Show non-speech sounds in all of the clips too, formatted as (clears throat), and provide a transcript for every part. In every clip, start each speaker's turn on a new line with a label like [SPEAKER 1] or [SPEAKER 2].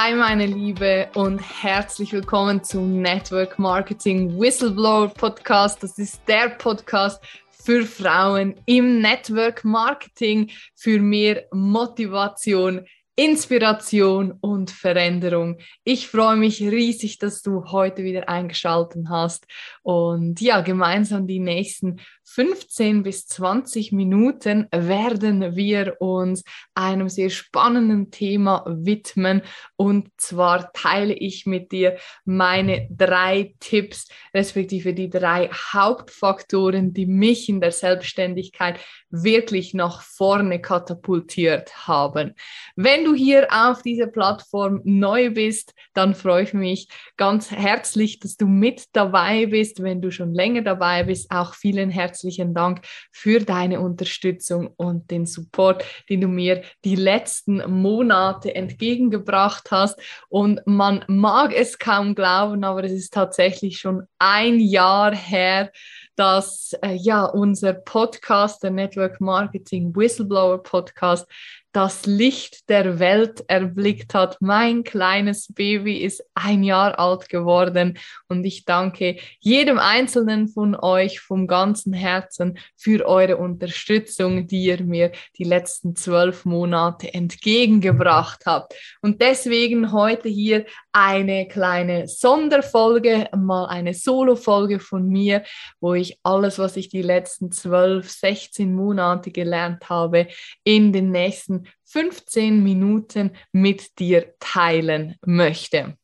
[SPEAKER 1] Hi meine Liebe und herzlich willkommen zum Network Marketing Whistleblower Podcast. Das ist der Podcast für Frauen im Network Marketing, für mehr Motivation, Inspiration und Veränderung. Ich freue mich riesig, dass du heute wieder eingeschaltet hast und ja, gemeinsam die nächsten 15 bis 20 Minuten werden wir uns einem sehr spannenden Thema widmen. Und zwar teile ich mit dir meine drei Tipps, respektive die drei Hauptfaktoren, die mich in der Selbstständigkeit wirklich nach vorne katapultiert haben. Wenn du hier auf dieser Plattform neu bist, dann freue ich mich ganz herzlich, dass du mit dabei bist. Wenn du schon länger dabei bist, auch vielen herzlichen herzlichen Dank für deine Unterstützung und den Support, den du mir die letzten Monate entgegengebracht hast. Und man mag es kaum glauben, aber es ist tatsächlich schon ein Jahr her, dass äh, ja unser Podcast, der Network Marketing Whistleblower Podcast, das Licht der Welt erblickt hat. Mein kleines Baby ist ein Jahr alt geworden und ich danke jedem Einzelnen von euch vom ganzen Herzen für eure Unterstützung, die ihr mir die letzten zwölf Monate entgegengebracht habt. Und deswegen heute hier eine kleine Sonderfolge, mal eine Solo-Folge von mir, wo ich alles, was ich die letzten zwölf, 16 Monate gelernt habe, in den nächsten 15 Minuten mit dir teilen möchte.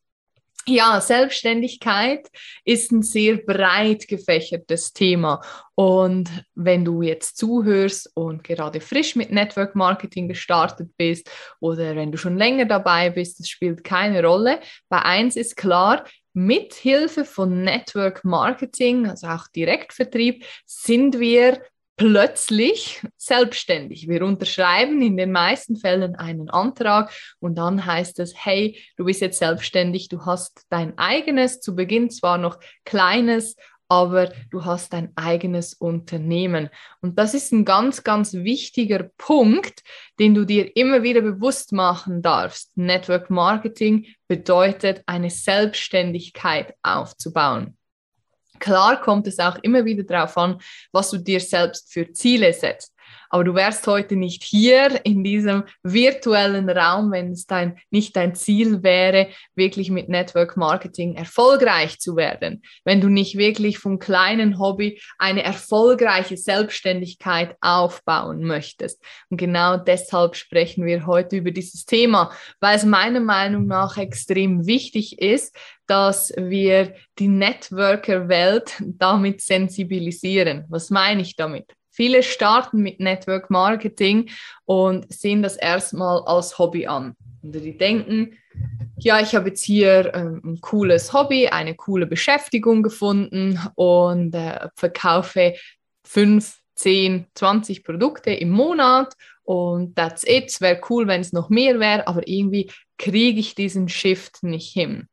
[SPEAKER 1] Ja, Selbstständigkeit ist ein sehr breit gefächertes Thema. Und wenn du jetzt zuhörst und gerade frisch mit Network Marketing gestartet bist oder wenn du schon länger dabei bist, das spielt keine Rolle. Bei eins ist klar, mit Hilfe von Network Marketing, also auch Direktvertrieb, sind wir plötzlich selbstständig. Wir unterschreiben in den meisten Fällen einen Antrag und dann heißt es, hey, du bist jetzt selbstständig, du hast dein eigenes, zu Beginn zwar noch kleines, aber du hast dein eigenes Unternehmen. Und das ist ein ganz, ganz wichtiger Punkt, den du dir immer wieder bewusst machen darfst. Network Marketing bedeutet, eine Selbstständigkeit aufzubauen. Klar kommt es auch immer wieder darauf an, was du dir selbst für Ziele setzt. Aber du wärst heute nicht hier in diesem virtuellen Raum, wenn es dein, nicht dein Ziel wäre, wirklich mit Network Marketing erfolgreich zu werden. Wenn du nicht wirklich vom kleinen Hobby eine erfolgreiche Selbstständigkeit aufbauen möchtest. Und genau deshalb sprechen wir heute über dieses Thema, weil es meiner Meinung nach extrem wichtig ist, dass wir die Networker-Welt damit sensibilisieren. Was meine ich damit? Viele starten mit Network Marketing und sehen das erstmal als Hobby an. Und die denken, ja, ich habe jetzt hier ähm, ein cooles Hobby, eine coole Beschäftigung gefunden und äh, verkaufe fünf, zehn, 20 Produkte im Monat und that's it. Wäre cool, wenn es noch mehr wäre, aber irgendwie kriege ich diesen Shift nicht hin.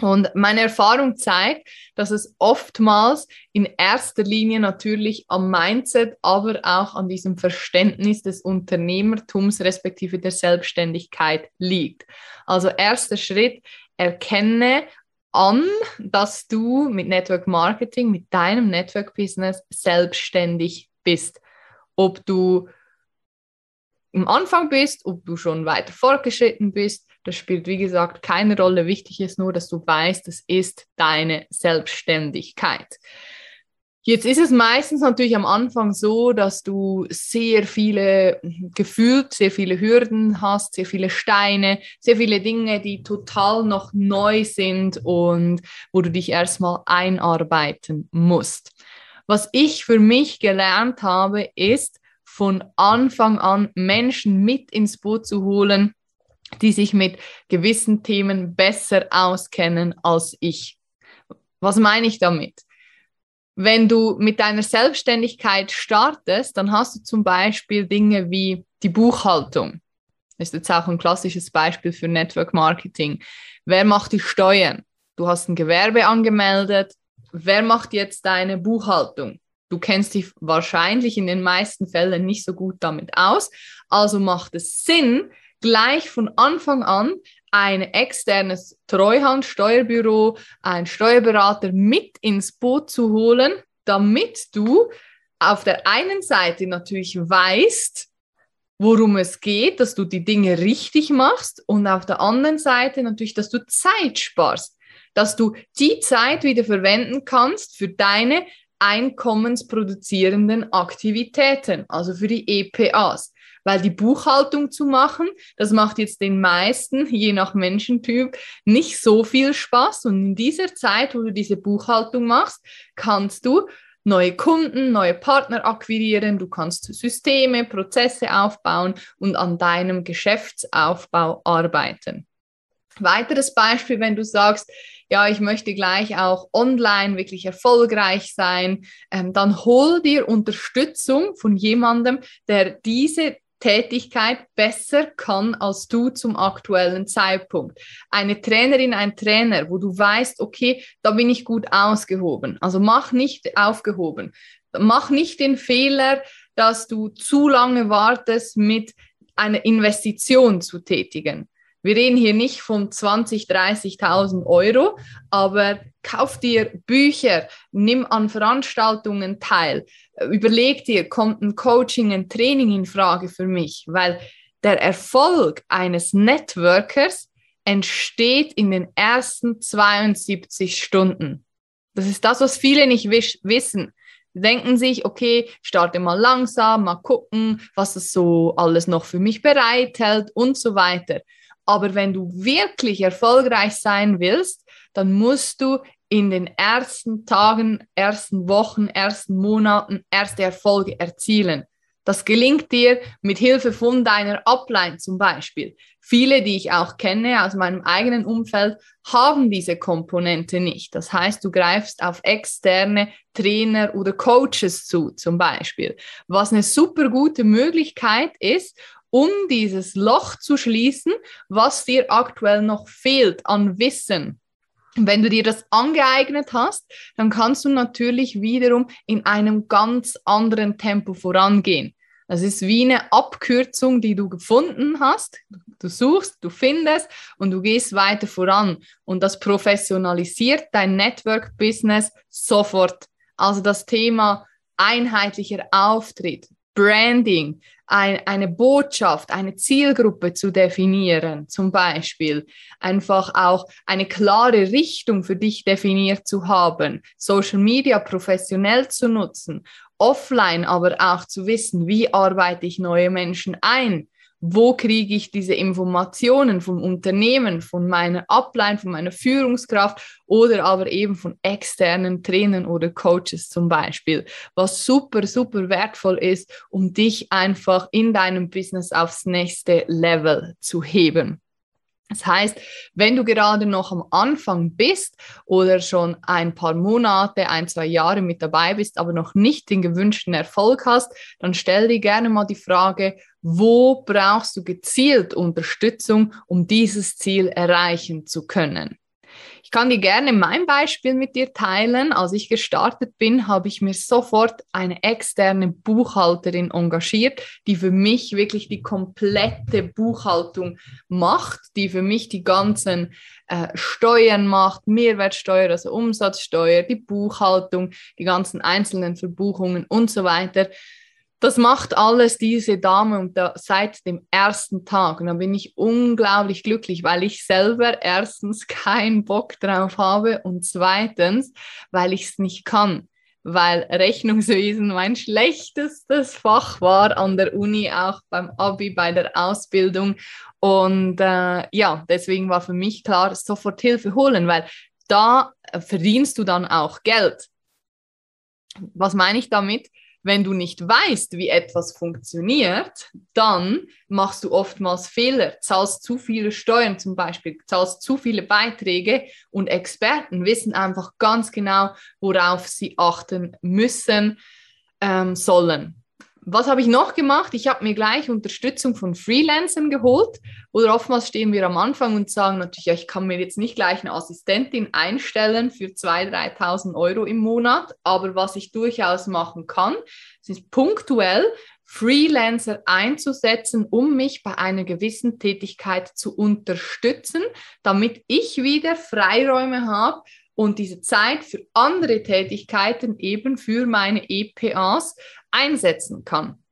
[SPEAKER 1] Und meine Erfahrung zeigt, dass es oftmals in erster Linie natürlich am Mindset, aber auch an diesem Verständnis des Unternehmertums respektive der Selbstständigkeit liegt. Also erster Schritt, erkenne an, dass du mit Network Marketing, mit deinem Network Business selbstständig bist. Ob du im Anfang bist, ob du schon weiter fortgeschritten bist, das spielt, wie gesagt, keine Rolle. Wichtig ist nur, dass du weißt, es ist deine Selbstständigkeit. Jetzt ist es meistens natürlich am Anfang so, dass du sehr viele, gefühlt sehr viele Hürden hast, sehr viele Steine, sehr viele Dinge, die total noch neu sind und wo du dich erstmal einarbeiten musst. Was ich für mich gelernt habe, ist, von Anfang an Menschen mit ins Boot zu holen, die sich mit gewissen Themen besser auskennen als ich. Was meine ich damit? Wenn du mit deiner Selbstständigkeit startest, dann hast du zum Beispiel Dinge wie die Buchhaltung. Das ist jetzt auch ein klassisches Beispiel für Network Marketing. Wer macht die Steuern? Du hast ein Gewerbe angemeldet. Wer macht jetzt deine Buchhaltung? Du kennst dich wahrscheinlich in den meisten Fällen nicht so gut damit aus. Also macht es Sinn, gleich von Anfang an ein externes Treuhandsteuerbüro, ein Steuerberater mit ins Boot zu holen, damit du auf der einen Seite natürlich weißt, worum es geht, dass du die Dinge richtig machst und auf der anderen Seite natürlich, dass du Zeit sparst, dass du die Zeit wieder verwenden kannst für deine einkommensproduzierenden Aktivitäten, also für die EPAs. Weil die Buchhaltung zu machen, das macht jetzt den meisten, je nach Menschentyp, nicht so viel Spaß. Und in dieser Zeit, wo du diese Buchhaltung machst, kannst du neue Kunden, neue Partner akquirieren, du kannst Systeme, Prozesse aufbauen und an deinem Geschäftsaufbau arbeiten. Weiteres Beispiel, wenn du sagst, ja, ich möchte gleich auch online wirklich erfolgreich sein, ähm, dann hol dir Unterstützung von jemandem, der diese Tätigkeit besser kann als du zum aktuellen Zeitpunkt. Eine Trainerin, ein Trainer, wo du weißt, okay, da bin ich gut ausgehoben. Also mach nicht aufgehoben. Mach nicht den Fehler, dass du zu lange wartest, mit einer Investition zu tätigen. Wir reden hier nicht von 20, 30.000 Euro, aber kauf dir Bücher, nimm an Veranstaltungen teil, überleg dir, kommt ein Coaching, ein Training in Frage für mich, weil der Erfolg eines Networkers entsteht in den ersten 72 Stunden. Das ist das, was viele nicht wissen. Denken sich, okay, starte mal langsam, mal gucken, was es so alles noch für mich bereithält und so weiter. Aber wenn du wirklich erfolgreich sein willst, dann musst du in den ersten Tagen, ersten Wochen, ersten Monaten erste Erfolge erzielen. Das gelingt dir mit Hilfe von deiner Upline zum Beispiel. Viele, die ich auch kenne aus meinem eigenen Umfeld, haben diese Komponente nicht. Das heißt, du greifst auf externe Trainer oder Coaches zu zum Beispiel, was eine super gute Möglichkeit ist, um dieses Loch zu schließen, was dir aktuell noch fehlt an Wissen. Wenn du dir das angeeignet hast, dann kannst du natürlich wiederum in einem ganz anderen Tempo vorangehen. Das ist wie eine Abkürzung, die du gefunden hast. Du suchst, du findest und du gehst weiter voran. Und das professionalisiert dein Network-Business sofort. Also das Thema einheitlicher Auftritt, Branding, ein, eine Botschaft, eine Zielgruppe zu definieren, zum Beispiel. Einfach auch eine klare Richtung für dich definiert zu haben, Social Media professionell zu nutzen, offline aber auch zu wissen, wie arbeite ich neue Menschen ein, wo kriege ich diese Informationen vom Unternehmen, von meiner Upline, von meiner Führungskraft oder aber eben von externen Trainern oder Coaches zum Beispiel, was super, super wertvoll ist, um dich einfach in deinem Business aufs nächste Level zu heben. Das heißt, wenn du gerade noch am Anfang bist oder schon ein paar Monate, ein, zwei Jahre mit dabei bist, aber noch nicht den gewünschten Erfolg hast, dann stell dir gerne mal die Frage, wo brauchst du gezielt Unterstützung, um dieses Ziel erreichen zu können? Ich kann dir gerne mein Beispiel mit dir teilen. Als ich gestartet bin, habe ich mir sofort eine externe Buchhalterin engagiert, die für mich wirklich die komplette Buchhaltung macht, die für mich die ganzen äh, Steuern macht, Mehrwertsteuer, also Umsatzsteuer, die Buchhaltung, die ganzen einzelnen Verbuchungen und so weiter das macht alles diese Dame und da, seit dem ersten Tag. Und da bin ich unglaublich glücklich, weil ich selber erstens keinen Bock drauf habe und zweitens, weil ich es nicht kann. Weil Rechnungswesen mein schlechtestes Fach war an der Uni, auch beim Abi, bei der Ausbildung. Und äh, ja, deswegen war für mich klar, sofort Hilfe holen, weil da verdienst du dann auch Geld. Was meine ich damit? Wenn du nicht weißt, wie etwas funktioniert, dann machst du oftmals Fehler, zahlst zu viele Steuern zum Beispiel, zahlst zu viele Beiträge und Experten wissen einfach ganz genau, worauf sie achten müssen, ähm, sollen was habe ich noch gemacht? Ich habe mir gleich Unterstützung von Freelancern geholt. Oder oftmals stehen wir am Anfang und sagen natürlich, ja, ich kann mir jetzt nicht gleich eine Assistentin einstellen für 2.000, 3.000 Euro im Monat. Aber was ich durchaus machen kann, ist punktuell Freelancer einzusetzen, um mich bei einer gewissen Tätigkeit zu unterstützen, damit ich wieder Freiräume habe und diese Zeit für andere Tätigkeiten eben für meine EPAs einsetzen kann.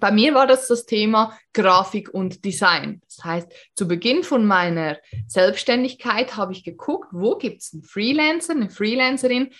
[SPEAKER 1] Bei mir war das das Thema Grafik und Design. Das heißt, zu Beginn von meiner Selbstständigkeit habe ich geguckt, wo gibt es einen Freelancer, eine Freelancerin,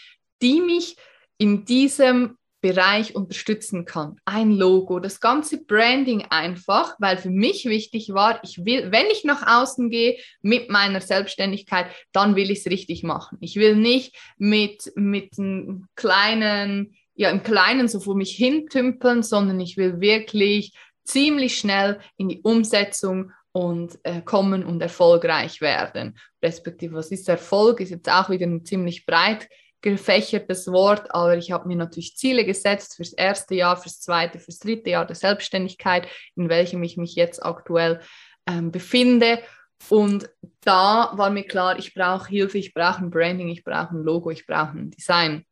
[SPEAKER 1] die mich in diesem Bereich unterstützen kann. Ein Logo, das ganze Branding einfach, weil für mich wichtig war, ich will, wenn ich nach außen gehe mit meiner Selbstständigkeit, dann will ich es richtig machen. Ich will nicht mit, mit einem kleinen, ja, im Kleinen so vor mich hintümpeln, sondern ich will wirklich ziemlich schnell in die Umsetzung und äh, kommen und erfolgreich werden. Respektive, was ist Erfolg? Ist jetzt auch wieder ein ziemlich breit gefächertes Wort, aber ich habe mir natürlich Ziele gesetzt fürs erste Jahr, fürs zweite, fürs dritte Jahr der Selbstständigkeit, in welchem ich mich jetzt aktuell ähm, befinde. Und da war mir klar, ich brauche Hilfe, ich brauche ein Branding, ich brauche ein Logo, ich brauche ein Design.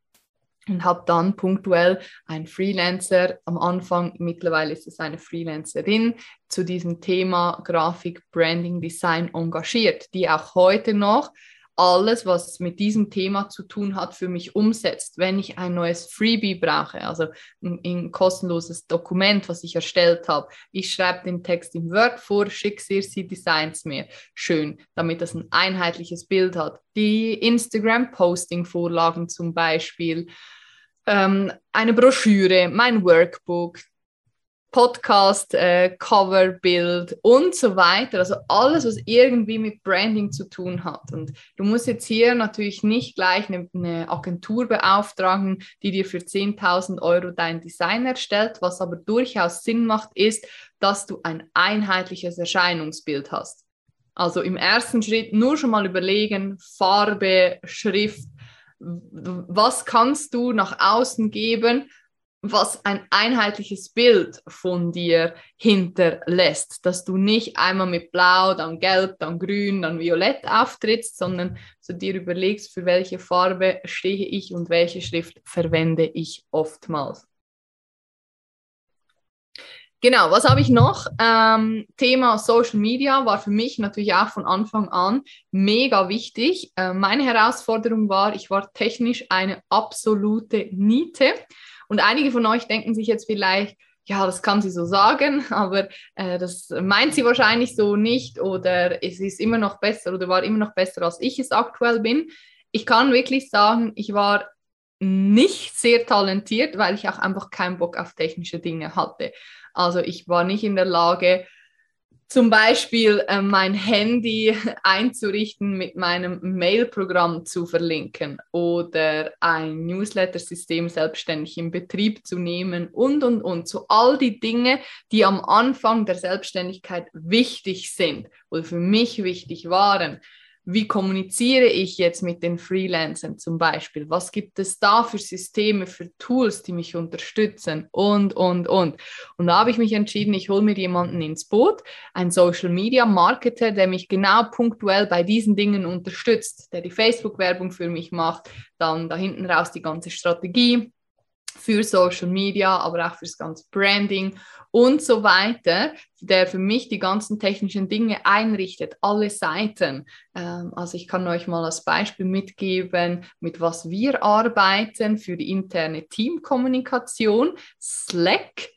[SPEAKER 1] Und habe dann punktuell einen Freelancer, am Anfang, mittlerweile ist es eine Freelancerin, zu diesem Thema Grafik, Branding, Design engagiert, die auch heute noch alles, was mit diesem Thema zu tun hat, für mich umsetzt. Wenn ich ein neues Freebie brauche, also ein, ein kostenloses Dokument, was ich erstellt habe, ich schreibe den Text im Word vor, schicke sie designs mir. Schön, damit das ein einheitliches Bild hat. Die Instagram-Posting-Vorlagen zum Beispiel, ähm, eine Broschüre, mein Workbook, Podcast, äh, Coverbild und so weiter. Also alles, was irgendwie mit Branding zu tun hat. Und du musst jetzt hier natürlich nicht gleich eine, eine Agentur beauftragen, die dir für 10.000 Euro dein Design erstellt. Was aber durchaus Sinn macht, ist, dass du ein einheitliches Erscheinungsbild hast. Also im ersten Schritt nur schon mal überlegen, Farbe, Schrift, was kannst du nach außen geben, was ein einheitliches Bild von dir hinterlässt, dass du nicht einmal mit Blau, dann Gelb, dann Grün, dann Violett auftrittst, sondern so dir überlegst, für welche Farbe stehe ich und welche Schrift verwende ich oftmals. Genau, was habe ich noch? Ähm, Thema Social Media war für mich natürlich auch von Anfang an mega wichtig. Äh, meine Herausforderung war, ich war technisch eine absolute Niete. Und einige von euch denken sich jetzt vielleicht, ja, das kann sie so sagen, (laughs) aber äh, das meint sie wahrscheinlich so nicht oder es ist immer noch besser oder war immer noch besser, als ich es aktuell bin. Ich kann wirklich sagen, ich war nicht sehr talentiert, weil ich auch einfach keinen Bock auf technische Dinge hatte. Also ich war nicht in der Lage, zum Beispiel äh, mein Handy (laughs) einzurichten, mit meinem Mail-Programm zu verlinken oder ein Newsletter-System selbstständig in Betrieb zu nehmen und, und, und. So all die Dinge, die am Anfang der Selbstständigkeit wichtig sind oder für mich wichtig waren wie kommuniziere ich jetzt mit den Freelancern zum Beispiel? Was gibt es da für Systeme, für Tools, die mich unterstützen? Und, und, und. Und da habe ich mich entschieden, ich hole mir jemanden ins Boot, einen Social Media Marketer, der mich genau punktuell bei diesen Dingen unterstützt, der die Facebook-Werbung für mich macht, dann da hinten raus die ganze Strategie für Social Media, aber auch fürs ganze Branding und so weiter, der für mich die ganzen technischen Dinge einrichtet, alle Seiten. Ähm, also ich kann euch mal als Beispiel mitgeben, mit was wir arbeiten für die interne Teamkommunikation. Slack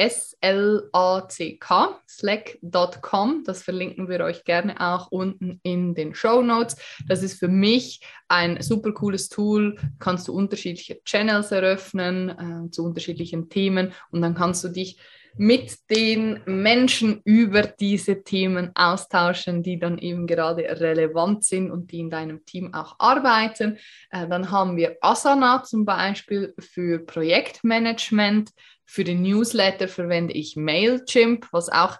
[SPEAKER 1] S-L-A-C-K, slack.com. Das verlinken wir euch gerne auch unten in den Show Notes. Das ist für mich ein super cooles Tool. Kannst du unterschiedliche Channels eröffnen äh, zu unterschiedlichen Themen und dann kannst du dich mit den Menschen über diese Themen austauschen, die dann eben gerade relevant sind und die in deinem Team auch arbeiten. Äh, dann haben wir Asana zum Beispiel für Projektmanagement. Für den Newsletter verwende ich Mailchimp, was auch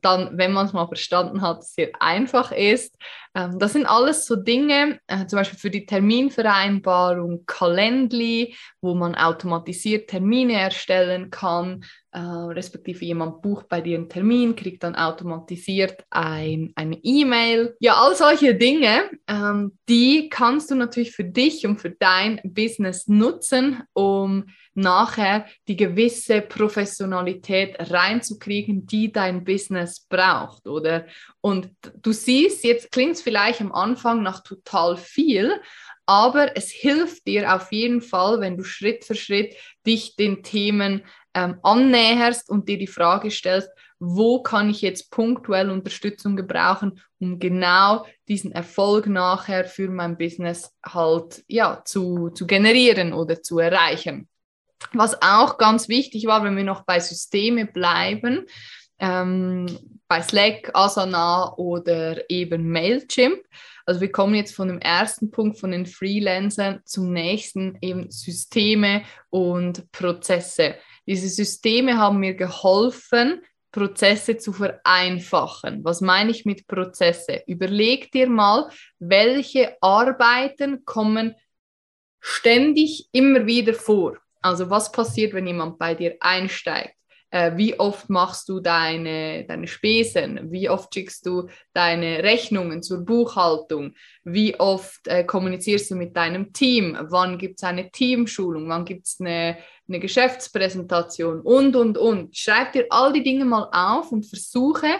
[SPEAKER 1] dann, wenn man es mal verstanden hat, sehr einfach ist. Ähm, das sind alles so Dinge, äh, zum Beispiel für die Terminvereinbarung Calendly, wo man automatisiert Termine erstellen kann, äh, respektive jemand bucht bei dir einen Termin, kriegt dann automatisiert ein, eine E-Mail. Ja, all solche Dinge, ähm, die kannst du natürlich für dich und für dein Business nutzen, um nachher die gewisse Professionalität reinzukriegen, die dein Business braucht, oder? Und du siehst, jetzt klingt es vielleicht am Anfang nach total viel, aber es hilft dir auf jeden Fall, wenn du Schritt für Schritt dich den Themen ähm, annäherst und dir die Frage stellst, wo kann ich jetzt punktuell Unterstützung gebrauchen, um genau diesen Erfolg nachher für mein Business halt ja, zu, zu generieren oder zu erreichen. Was auch ganz wichtig war, wenn wir noch bei Systeme bleiben, ähm, bei Slack, Asana oder eben Mailchimp. Also wir kommen jetzt von dem ersten Punkt von den Freelancern zum nächsten eben Systeme und Prozesse. Diese Systeme haben mir geholfen, Prozesse zu vereinfachen. Was meine ich mit Prozesse? Überleg dir mal, welche Arbeiten kommen ständig immer wieder vor. Also was passiert, wenn jemand bei dir einsteigt? Äh, wie oft machst du deine, deine Spesen? Wie oft schickst du deine Rechnungen zur Buchhaltung? Wie oft äh, kommunizierst du mit deinem Team? Wann gibt es eine Teamschulung? Wann gibt es eine, eine Geschäftspräsentation? Und, und, und. Schreib dir all die Dinge mal auf und versuche,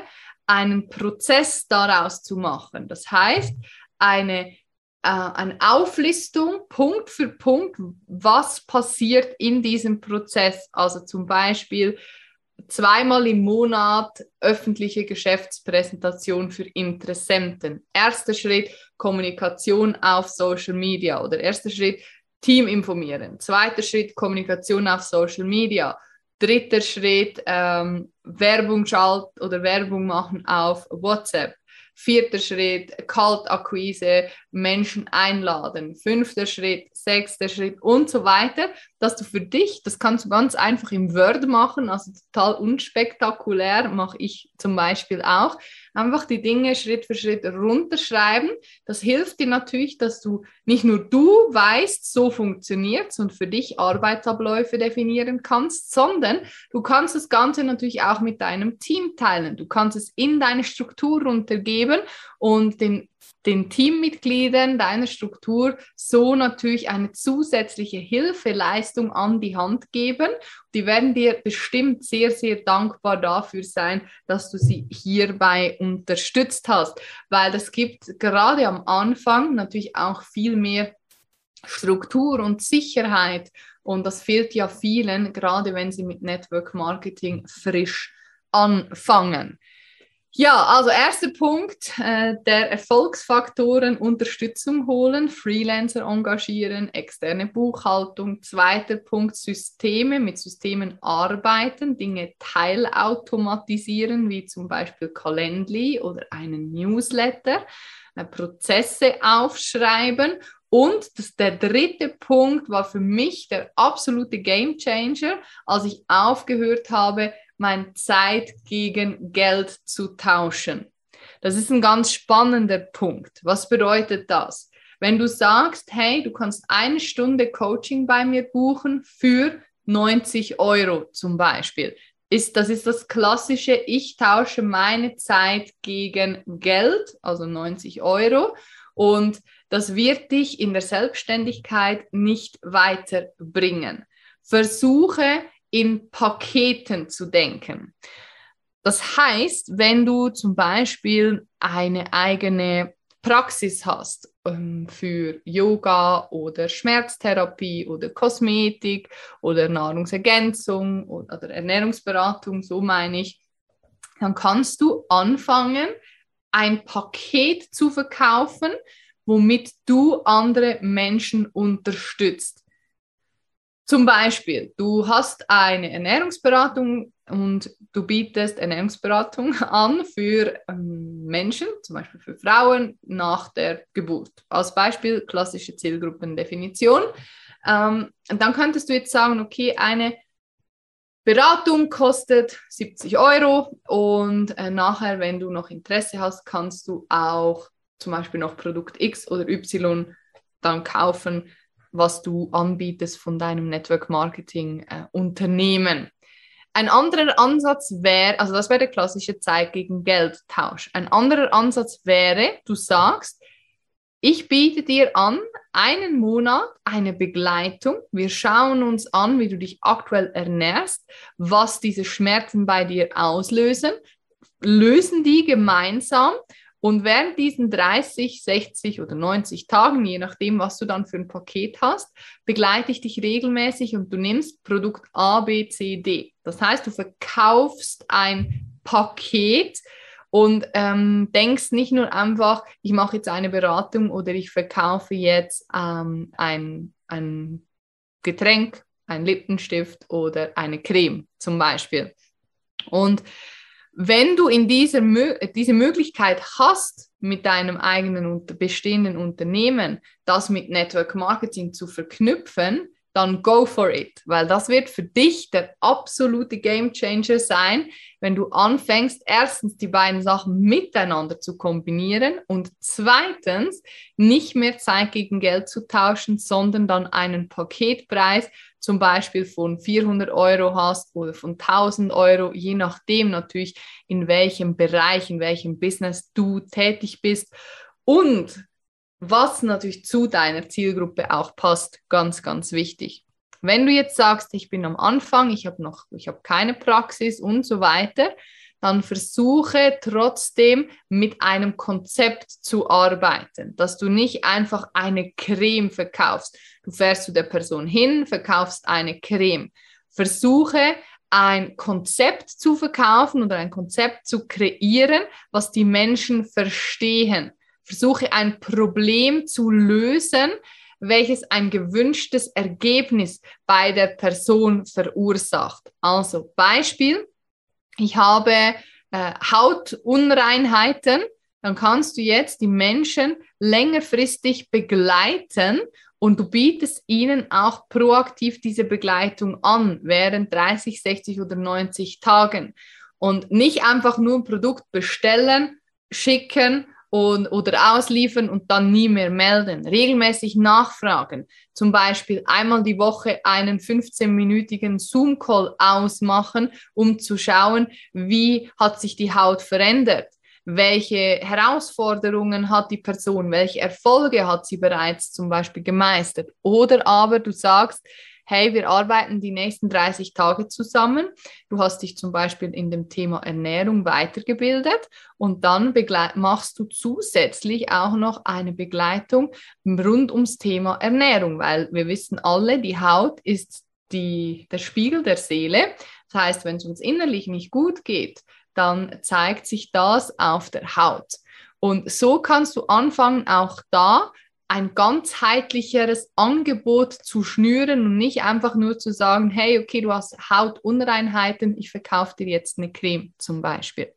[SPEAKER 1] einen Prozess daraus zu machen. Das heißt, eine äh, eine Auflistung Punkt für Punkt, was passiert in diesem Prozess. Also zum Beispiel, zweimal im Monat öffentliche Geschäftspräsentation für Interessenten. Erster Schritt Kommunikation auf Social Media oder erster Schritt Team informieren. Zweiter Schritt Kommunikation auf Social Media. Dritter Schritt ähm, Werbung schalten oder Werbung machen auf WhatsApp. Vierter Schritt, Kaltakquise, Menschen einladen. Fünfter Schritt, sechster Schritt und so weiter, dass du für dich, das kannst du ganz einfach im Word machen, also total unspektakulär, mache ich zum Beispiel auch, einfach die Dinge Schritt für Schritt runterschreiben. Das hilft dir natürlich, dass du nicht nur du weißt, so funktioniert es und für dich Arbeitsabläufe definieren kannst, sondern du kannst das Ganze natürlich auch mit deinem Team teilen. Du kannst es in deine Struktur runtergeben und den den Teammitgliedern deiner Struktur so natürlich eine zusätzliche Hilfeleistung an die Hand geben. Die werden dir bestimmt sehr, sehr dankbar dafür sein, dass du sie hierbei unterstützt hast, weil das gibt gerade am Anfang natürlich auch viel mehr Struktur und Sicherheit und das fehlt ja vielen, gerade wenn sie mit Network Marketing frisch anfangen. Ja, also erster Punkt äh, der Erfolgsfaktoren Unterstützung holen, Freelancer engagieren, externe Buchhaltung. Zweiter Punkt Systeme, mit Systemen arbeiten, Dinge teilautomatisieren, wie zum Beispiel Calendly oder einen Newsletter, äh, Prozesse aufschreiben. Und das, der dritte Punkt war für mich der absolute Game Changer, als ich aufgehört habe, meine Zeit gegen Geld zu tauschen. Das ist ein ganz spannender Punkt. Was bedeutet das? Wenn du sagst, hey, du kannst eine Stunde Coaching bei mir buchen für 90 Euro zum Beispiel, ist, das ist das klassische, ich tausche meine Zeit gegen Geld, also 90 Euro. Und das wird dich in der Selbstständigkeit nicht weiterbringen. Versuche in Paketen zu denken. Das heißt, wenn du zum Beispiel eine eigene Praxis hast ähm, für Yoga oder Schmerztherapie oder Kosmetik oder Nahrungsergänzung oder, oder Ernährungsberatung, so meine ich, dann kannst du anfangen, ein Paket zu verkaufen, womit du andere Menschen unterstützt. Zum Beispiel, du hast eine Ernährungsberatung und du bietest Ernährungsberatung (laughs) an für ähm, Menschen, zum Beispiel für Frauen nach der Geburt. Als Beispiel klassische Zielgruppendefinition. Ähm, dann könntest du jetzt sagen, okay, eine Beratung kostet 70 Euro und äh, nachher, wenn du noch Interesse hast, kannst du auch zum Beispiel noch Produkt X oder Y dann kaufen was du anbietest von deinem Network Marketing äh, Unternehmen. Ein anderer Ansatz wäre, also das wäre der klassische Zeit gegen Geld Tausch. Ein anderer Ansatz wäre, du sagst, ich biete dir an, einen Monat eine Begleitung. Wir schauen uns an, wie du dich aktuell ernährst, was diese Schmerzen bei dir auslösen, lösen die gemeinsam und während diesen 30, 60 oder 90 Tagen, je nachdem, was du dann für ein Paket hast, begleite ich dich regelmäßig und du nimmst Produkt A, B, C, D. Das heißt, du verkaufst ein Paket, und ähm, denkst nicht nur einfach, ich mache jetzt eine Beratung oder ich verkaufe jetzt ähm, ein, ein Getränk, ein Lippenstift oder eine Creme zum Beispiel. Und wenn du in dieser diese Möglichkeit hast, mit deinem eigenen bestehenden Unternehmen das mit Network Marketing zu verknüpfen, dann go for it, weil das wird für dich der absolute Game Changer sein, wenn du anfängst, erstens die beiden Sachen miteinander zu kombinieren und zweitens nicht mehr Zeit gegen Geld zu tauschen, sondern dann einen Paketpreis zum Beispiel von 400 Euro hast oder von 1000 Euro, je nachdem natürlich, in welchem Bereich, in welchem Business du tätig bist. Und was natürlich zu deiner Zielgruppe auch passt, ganz, ganz wichtig. Wenn du jetzt sagst, ich bin am Anfang, ich habe noch, ich habe keine Praxis und so weiter, dann versuche trotzdem mit einem Konzept zu arbeiten, dass du nicht einfach eine Creme verkaufst. Du fährst zu der Person hin, verkaufst eine Creme. Versuche ein Konzept zu verkaufen oder ein Konzept zu kreieren, was die Menschen verstehen versuche ein Problem zu lösen, welches ein gewünschtes Ergebnis bei der Person verursacht. Also Beispiel, ich habe äh, Hautunreinheiten, dann kannst du jetzt die Menschen längerfristig begleiten und du bietest ihnen auch proaktiv diese Begleitung an während 30, 60 oder 90 Tagen. Und nicht einfach nur ein Produkt bestellen, schicken und, oder ausliefern und dann nie mehr melden. Regelmäßig nachfragen. Zum Beispiel einmal die Woche einen 15-minütigen Zoom-Call ausmachen, um zu schauen, wie hat sich die Haut verändert. Welche Herausforderungen hat die Person? Welche Erfolge hat sie bereits zum Beispiel gemeistert? Oder aber du sagst, hey, wir arbeiten die nächsten 30 Tage zusammen. Du hast dich zum Beispiel in dem Thema Ernährung weitergebildet und dann machst du zusätzlich auch noch eine Begleitung rund ums Thema Ernährung, weil wir wissen alle, die Haut ist die, der Spiegel der Seele. Das heißt, wenn es uns innerlich nicht gut geht, dann zeigt sich das auf der Haut. Und so kannst du anfangen, auch da ein ganzheitlicheres Angebot zu schnüren und nicht einfach nur zu sagen, hey, okay, du hast Hautunreinheiten, ich verkaufe dir jetzt eine Creme zum Beispiel.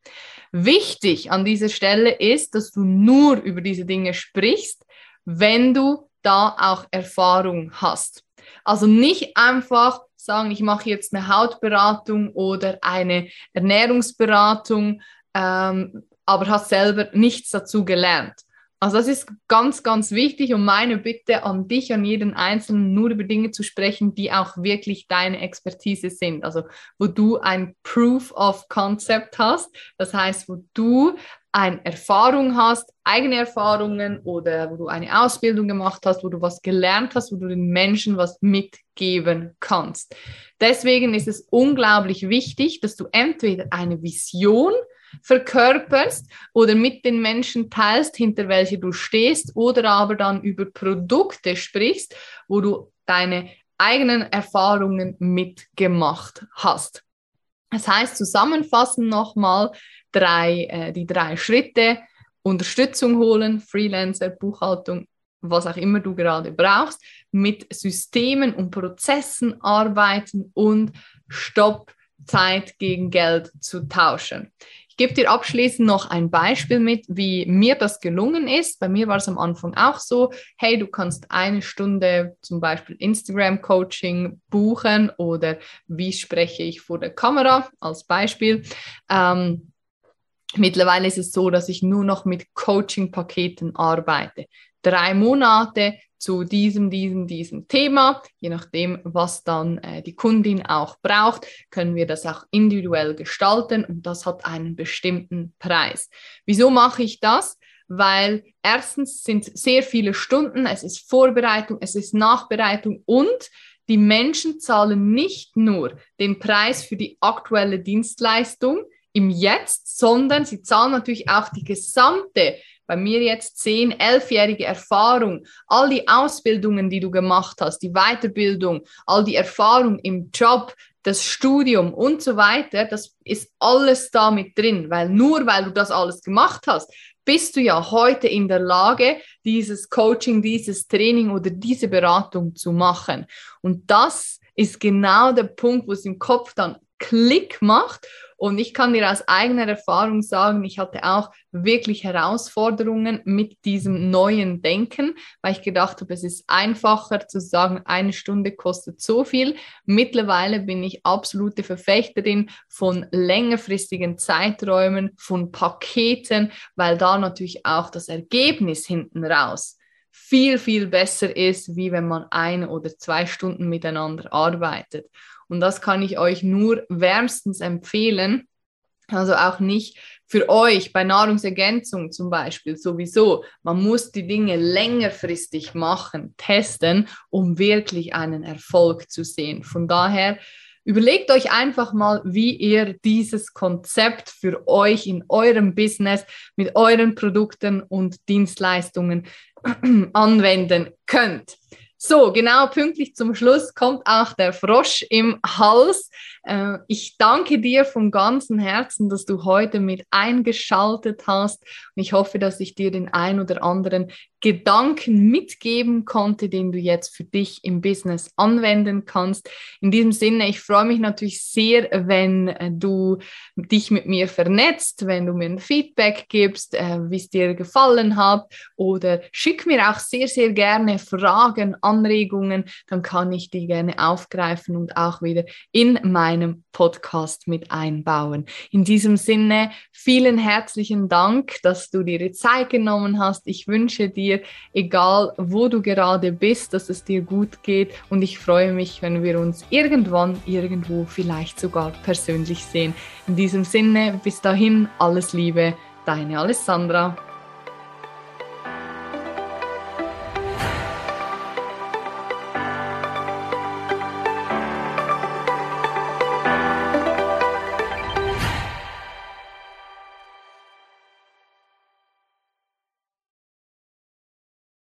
[SPEAKER 1] Wichtig an dieser Stelle ist, dass du nur über diese Dinge sprichst, wenn du da auch Erfahrung hast. Also nicht einfach sagen, ich mache jetzt eine Hautberatung oder eine Ernährungsberatung, ähm, aber hast selber nichts dazu gelernt. Also das ist ganz, ganz wichtig und meine Bitte an dich, an jeden Einzelnen, nur über Dinge zu sprechen, die auch wirklich deine Expertise sind. Also wo du ein Proof of Concept hast, das heißt, wo du eine Erfahrung hast, eigene Erfahrungen oder wo du eine Ausbildung gemacht hast, wo du was gelernt hast, wo du den Menschen was mitgeben kannst. Deswegen ist es unglaublich wichtig, dass du entweder eine Vision verkörperst oder mit den Menschen teilst, hinter welche du stehst oder aber dann über Produkte sprichst, wo du deine eigenen Erfahrungen mitgemacht hast. Das heißt, zusammenfassen nochmal drei, äh, die drei Schritte, Unterstützung holen, Freelancer, Buchhaltung, was auch immer du gerade brauchst, mit Systemen und Prozessen arbeiten und Stopp Zeit gegen Geld zu tauschen. Ich gebe dir abschließend noch ein Beispiel mit, wie mir das gelungen ist. Bei mir war es am Anfang auch so, hey, du kannst eine Stunde zum Beispiel Instagram-Coaching buchen oder wie spreche ich vor der Kamera als Beispiel. Ähm, Mittlerweile ist es so, dass ich nur noch mit Coaching-Paketen arbeite. Drei Monate, zu diesem, diesem, diesem Thema. Je nachdem, was dann äh, die Kundin auch braucht, können wir das auch individuell gestalten und das hat einen bestimmten Preis. Wieso mache ich das? Weil erstens sind sehr viele Stunden, es ist Vorbereitung, es ist Nachbereitung und die Menschen zahlen nicht nur den Preis für die aktuelle Dienstleistung im Jetzt, sondern sie zahlen natürlich auch die gesamte bei mir jetzt zehn, elfjährige Erfahrung, all die Ausbildungen, die du gemacht hast, die Weiterbildung, all die Erfahrung im Job, das Studium und so weiter, das ist alles da mit drin, weil nur weil du das alles gemacht hast, bist du ja heute in der Lage, dieses Coaching, dieses Training oder diese Beratung zu machen. Und das ist genau der Punkt, wo es im Kopf dann Klick macht und ich kann dir aus eigener Erfahrung sagen, ich hatte auch wirklich Herausforderungen mit diesem neuen Denken, weil ich gedacht habe, es ist einfacher zu sagen, eine Stunde kostet so viel. Mittlerweile bin ich absolute Verfechterin von längerfristigen Zeiträumen, von Paketen, weil da natürlich auch das Ergebnis hinten raus viel, viel besser ist, wie wenn man ein oder zwei Stunden miteinander arbeitet. Und das kann ich euch nur wärmstens empfehlen. Also auch nicht für euch bei Nahrungsergänzung zum Beispiel sowieso. Man muss die Dinge längerfristig machen, testen, um wirklich einen Erfolg zu sehen. Von daher überlegt euch einfach mal, wie ihr dieses Konzept für euch in eurem Business mit euren Produkten und Dienstleistungen (clears throat) anwenden könnt. So, genau pünktlich zum Schluss kommt auch der Frosch im Hals. Äh, ich danke dir von ganzem Herzen, dass du heute mit eingeschaltet hast. Und ich hoffe, dass ich dir den ein oder anderen Gedanken mitgeben konnte, den du jetzt für dich im Business anwenden kannst. In diesem Sinne, ich freue mich natürlich sehr, wenn äh, du dich mit mir vernetzt, wenn du mir ein Feedback gibst, äh, wie es dir gefallen hat oder schick mir auch sehr, sehr gerne Fragen, Anregungen, dann kann ich die gerne aufgreifen und auch wieder in meinem Podcast mit einbauen. In diesem Sinne, vielen herzlichen Dank, dass du dir die Zeit genommen hast. Ich wünsche dir dir, egal wo du gerade bist, dass es dir gut geht. Und ich freue mich, wenn wir uns irgendwann, irgendwo vielleicht sogar persönlich sehen. In diesem Sinne, bis dahin, alles Liebe, deine Alessandra.